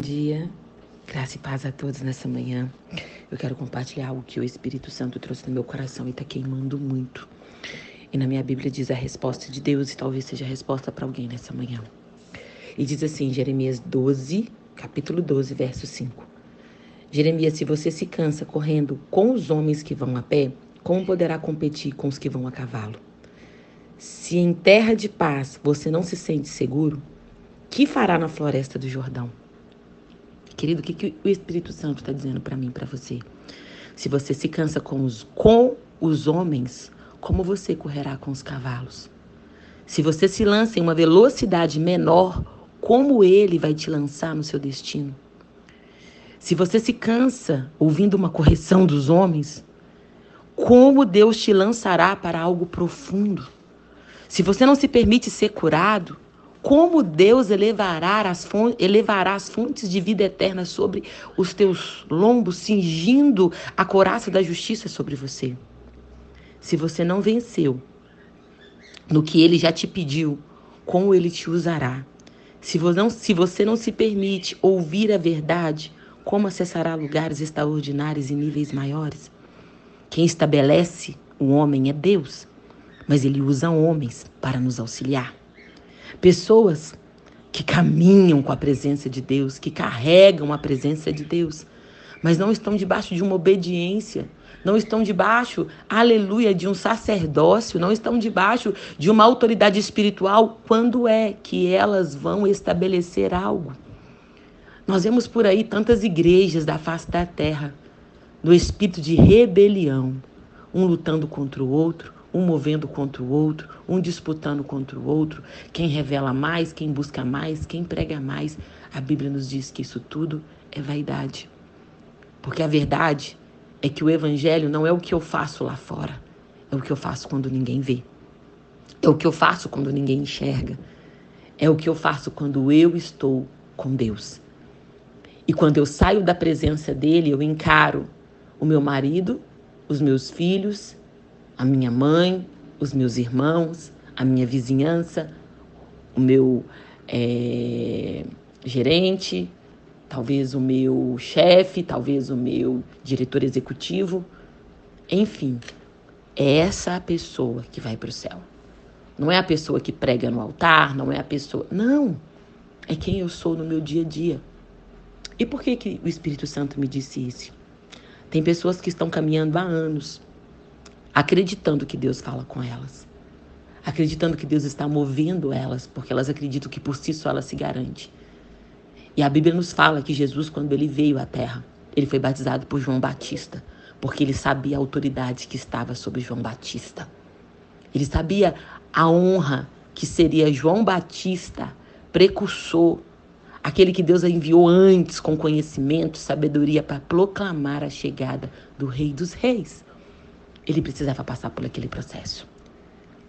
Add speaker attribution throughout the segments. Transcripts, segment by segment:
Speaker 1: dia, graça e paz a todos nessa manhã. Eu quero compartilhar algo que o Espírito Santo trouxe no meu coração e está queimando muito. E na minha Bíblia diz a resposta de Deus, e talvez seja a resposta para alguém nessa manhã. E diz assim, Jeremias 12, capítulo 12, verso 5. Jeremias, se você se cansa correndo com os homens que vão a pé, como poderá competir com os que vão a cavalo? Se em terra de paz você não se sente seguro, que fará na floresta do Jordão? Querido, o que, que o Espírito Santo está dizendo para mim para você? Se você se cansa com os, com os homens, como você correrá com os cavalos? Se você se lança em uma velocidade menor, como ele vai te lançar no seu destino? Se você se cansa ouvindo uma correção dos homens, como Deus te lançará para algo profundo? Se você não se permite ser curado, como Deus elevará as, fontes, elevará as fontes de vida eterna sobre os teus lombos, cingindo a coraça da justiça sobre você. Se você não venceu no que ele já te pediu, como ele te usará. Se você não se, você não se permite ouvir a verdade, como acessará lugares extraordinários e níveis maiores? Quem estabelece o homem é Deus, mas ele usa homens para nos auxiliar. Pessoas que caminham com a presença de Deus, que carregam a presença de Deus, mas não estão debaixo de uma obediência, não estão debaixo, aleluia, de um sacerdócio, não estão debaixo de uma autoridade espiritual. Quando é que elas vão estabelecer algo? Nós vemos por aí tantas igrejas da face da terra, no espírito de rebelião, um lutando contra o outro, um movendo contra o outro, um disputando contra o outro, quem revela mais, quem busca mais, quem prega mais. A Bíblia nos diz que isso tudo é vaidade. Porque a verdade é que o evangelho não é o que eu faço lá fora, é o que eu faço quando ninguém vê. É o que eu faço quando ninguém enxerga. É o que eu faço quando eu estou com Deus. E quando eu saio da presença dele, eu encaro o meu marido, os meus filhos, a minha mãe, os meus irmãos, a minha vizinhança, o meu é, gerente, talvez o meu chefe, talvez o meu diretor executivo. Enfim, é essa a pessoa que vai para o céu. Não é a pessoa que prega no altar, não é a pessoa. Não! É quem eu sou no meu dia a dia. E por que, que o Espírito Santo me disse isso? Tem pessoas que estão caminhando há anos acreditando que Deus fala com elas, acreditando que Deus está movendo elas, porque elas acreditam que por si só ela se garante. E a Bíblia nos fala que Jesus, quando ele veio à terra, ele foi batizado por João Batista, porque ele sabia a autoridade que estava sobre João Batista. Ele sabia a honra que seria João Batista, precursor, aquele que Deus enviou antes com conhecimento, sabedoria para proclamar a chegada do Rei dos Reis ele precisava passar por aquele processo.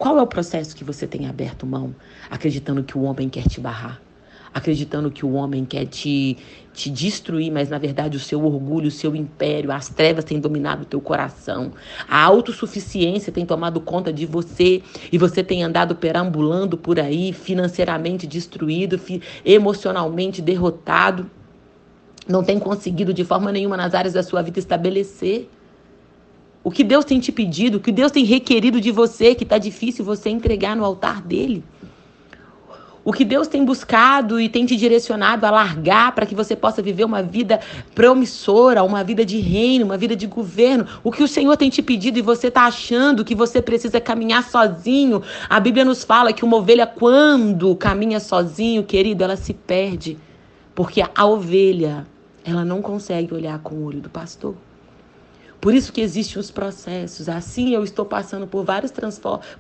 Speaker 1: Qual é o processo que você tem aberto mão, acreditando que o homem quer te barrar? Acreditando que o homem quer te, te destruir, mas na verdade o seu orgulho, o seu império, as trevas têm dominado o teu coração. A autossuficiência tem tomado conta de você e você tem andado perambulando por aí, financeiramente destruído, emocionalmente derrotado. Não tem conseguido de forma nenhuma nas áreas da sua vida estabelecer o que Deus tem te pedido, o que Deus tem requerido de você, que está difícil você entregar no altar dele. O que Deus tem buscado e tem te direcionado a largar para que você possa viver uma vida promissora, uma vida de reino, uma vida de governo. O que o Senhor tem te pedido e você está achando que você precisa caminhar sozinho. A Bíblia nos fala que uma ovelha, quando caminha sozinho, querido, ela se perde. Porque a ovelha, ela não consegue olhar com o olho do pastor. Por isso que existem os processos. Assim eu estou passando por vários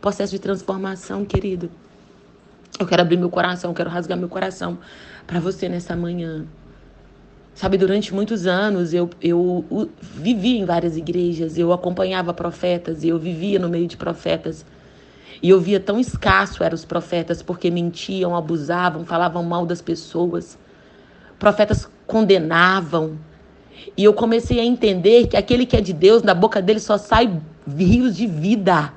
Speaker 1: processos de transformação, querido. Eu quero abrir meu coração, eu quero rasgar meu coração para você nessa manhã. Sabe, durante muitos anos eu, eu vivi em várias igrejas, eu acompanhava profetas, eu vivia no meio de profetas. E eu via tão escasso eram os profetas porque mentiam, abusavam, falavam mal das pessoas. Profetas condenavam, e eu comecei a entender que aquele que é de Deus, na boca dele só sai rios de vida.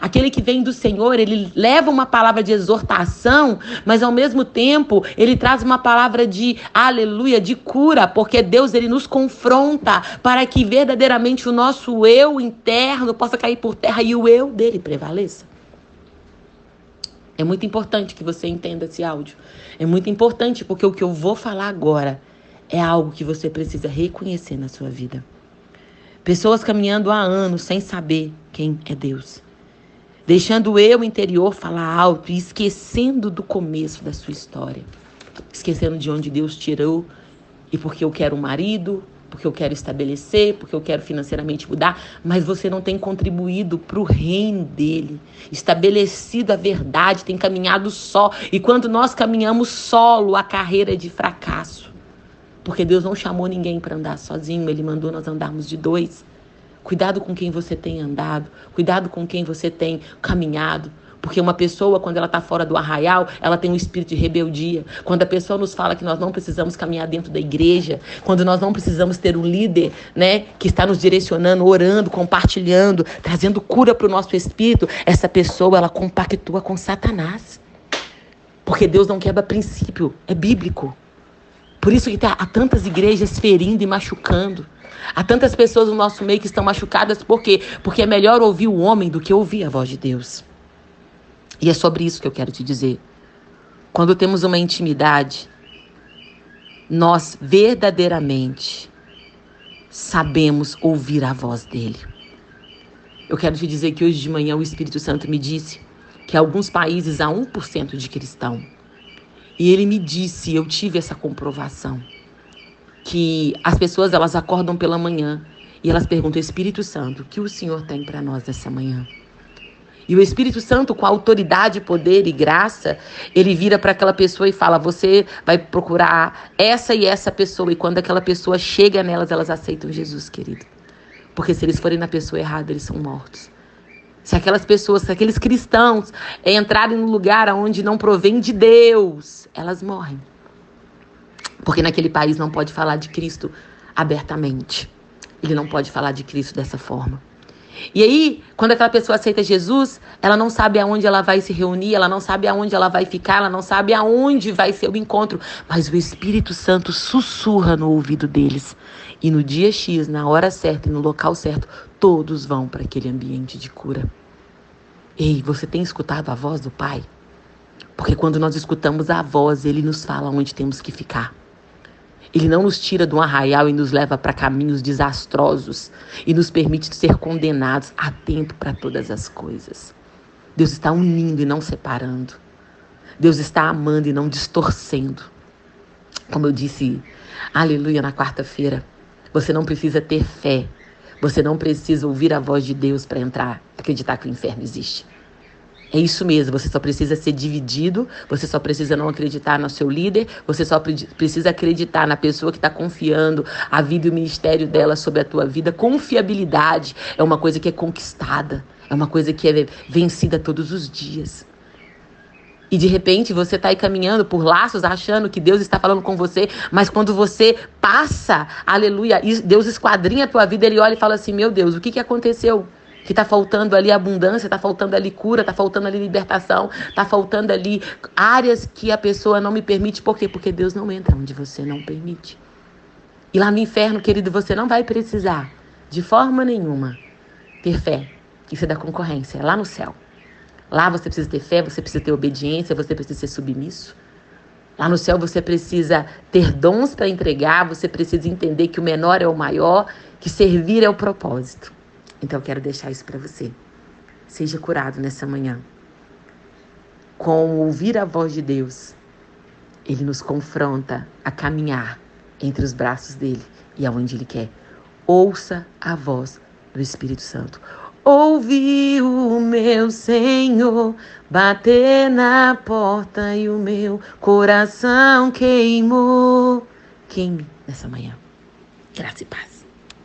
Speaker 1: Aquele que vem do Senhor, ele leva uma palavra de exortação, mas ao mesmo tempo ele traz uma palavra de aleluia, de cura, porque Deus ele nos confronta para que verdadeiramente o nosso eu interno possa cair por terra e o eu dele prevaleça. É muito importante que você entenda esse áudio. É muito importante porque o que eu vou falar agora é algo que você precisa reconhecer na sua vida. Pessoas caminhando há anos sem saber quem é Deus deixando o eu interior falar alto e esquecendo do começo da sua história, esquecendo de onde Deus tirou e porque eu quero um marido, porque eu quero estabelecer, porque eu quero financeiramente mudar, mas você não tem contribuído para o reino dele, estabelecido a verdade, tem caminhado só. E quando nós caminhamos solo, a carreira é de fracasso. Porque Deus não chamou ninguém para andar sozinho, ele mandou nós andarmos de dois. Cuidado com quem você tem andado, cuidado com quem você tem caminhado. Porque uma pessoa, quando ela está fora do arraial, ela tem um espírito de rebeldia. Quando a pessoa nos fala que nós não precisamos caminhar dentro da igreja, quando nós não precisamos ter um líder, né, que está nos direcionando, orando, compartilhando, trazendo cura para o nosso espírito, essa pessoa ela compactua com Satanás. Porque Deus não quebra princípio, é bíblico. Por isso que há tantas igrejas ferindo e machucando. Há tantas pessoas no nosso meio que estão machucadas, por quê? Porque é melhor ouvir o homem do que ouvir a voz de Deus. E é sobre isso que eu quero te dizer. Quando temos uma intimidade, nós verdadeiramente sabemos ouvir a voz dele. Eu quero te dizer que hoje de manhã o Espírito Santo me disse que alguns países há 1% de cristão. E ele me disse, eu tive essa comprovação que as pessoas elas acordam pela manhã e elas perguntam: Espírito Santo, o que o Senhor tem para nós nessa manhã? E o Espírito Santo, com autoridade, poder e graça, ele vira para aquela pessoa e fala: Você vai procurar essa e essa pessoa. E quando aquela pessoa chega nelas, elas aceitam Jesus, querido. Porque se eles forem na pessoa errada, eles são mortos. Se aquelas pessoas, se aqueles cristãos entrarem no lugar onde não provém de Deus, elas morrem. Porque naquele país não pode falar de Cristo abertamente. Ele não pode falar de Cristo dessa forma. E aí, quando aquela pessoa aceita Jesus, ela não sabe aonde ela vai se reunir, ela não sabe aonde ela vai ficar, ela não sabe aonde vai ser o encontro. Mas o Espírito Santo sussurra no ouvido deles. E no dia X, na hora certa e no local certo, todos vão para aquele ambiente de cura. Ei, você tem escutado a voz do Pai? Porque quando nós escutamos a voz, ele nos fala onde temos que ficar. Ele não nos tira um arraial e nos leva para caminhos desastrosos e nos permite ser condenados a tempo para todas as coisas. Deus está unindo e não separando. Deus está amando e não distorcendo. Como eu disse, aleluia, na quarta-feira, você não precisa ter fé. Você não precisa ouvir a voz de Deus para entrar, acreditar que o inferno existe. É isso mesmo, você só precisa ser dividido, você só precisa não acreditar no seu líder, você só precisa acreditar na pessoa que está confiando a vida e o ministério dela sobre a tua vida. Confiabilidade é uma coisa que é conquistada, é uma coisa que é vencida todos os dias. E de repente você está aí caminhando por laços, achando que Deus está falando com você, mas quando você passa, aleluia, Deus esquadrinha a tua vida, ele olha e fala assim: Meu Deus, o que, que aconteceu? Que está faltando ali abundância, está faltando ali cura, está faltando ali libertação, está faltando ali áreas que a pessoa não me permite. Por quê? Porque Deus não entra onde você não permite. E lá no inferno, querido, você não vai precisar, de forma nenhuma, ter fé. Isso é da concorrência, é lá no céu. Lá você precisa ter fé, você precisa ter obediência, você precisa ser submisso. Lá no céu você precisa ter dons para entregar, você precisa entender que o menor é o maior, que servir é o propósito. Então eu quero deixar isso para você. Seja curado nessa manhã. Com ouvir a voz de Deus, ele nos confronta a caminhar entre os braços dele e aonde ele quer. Ouça a voz do Espírito Santo. Ouvi o meu Senhor bater na porta e o meu coração queimou. Queime nessa manhã. Graça e paz.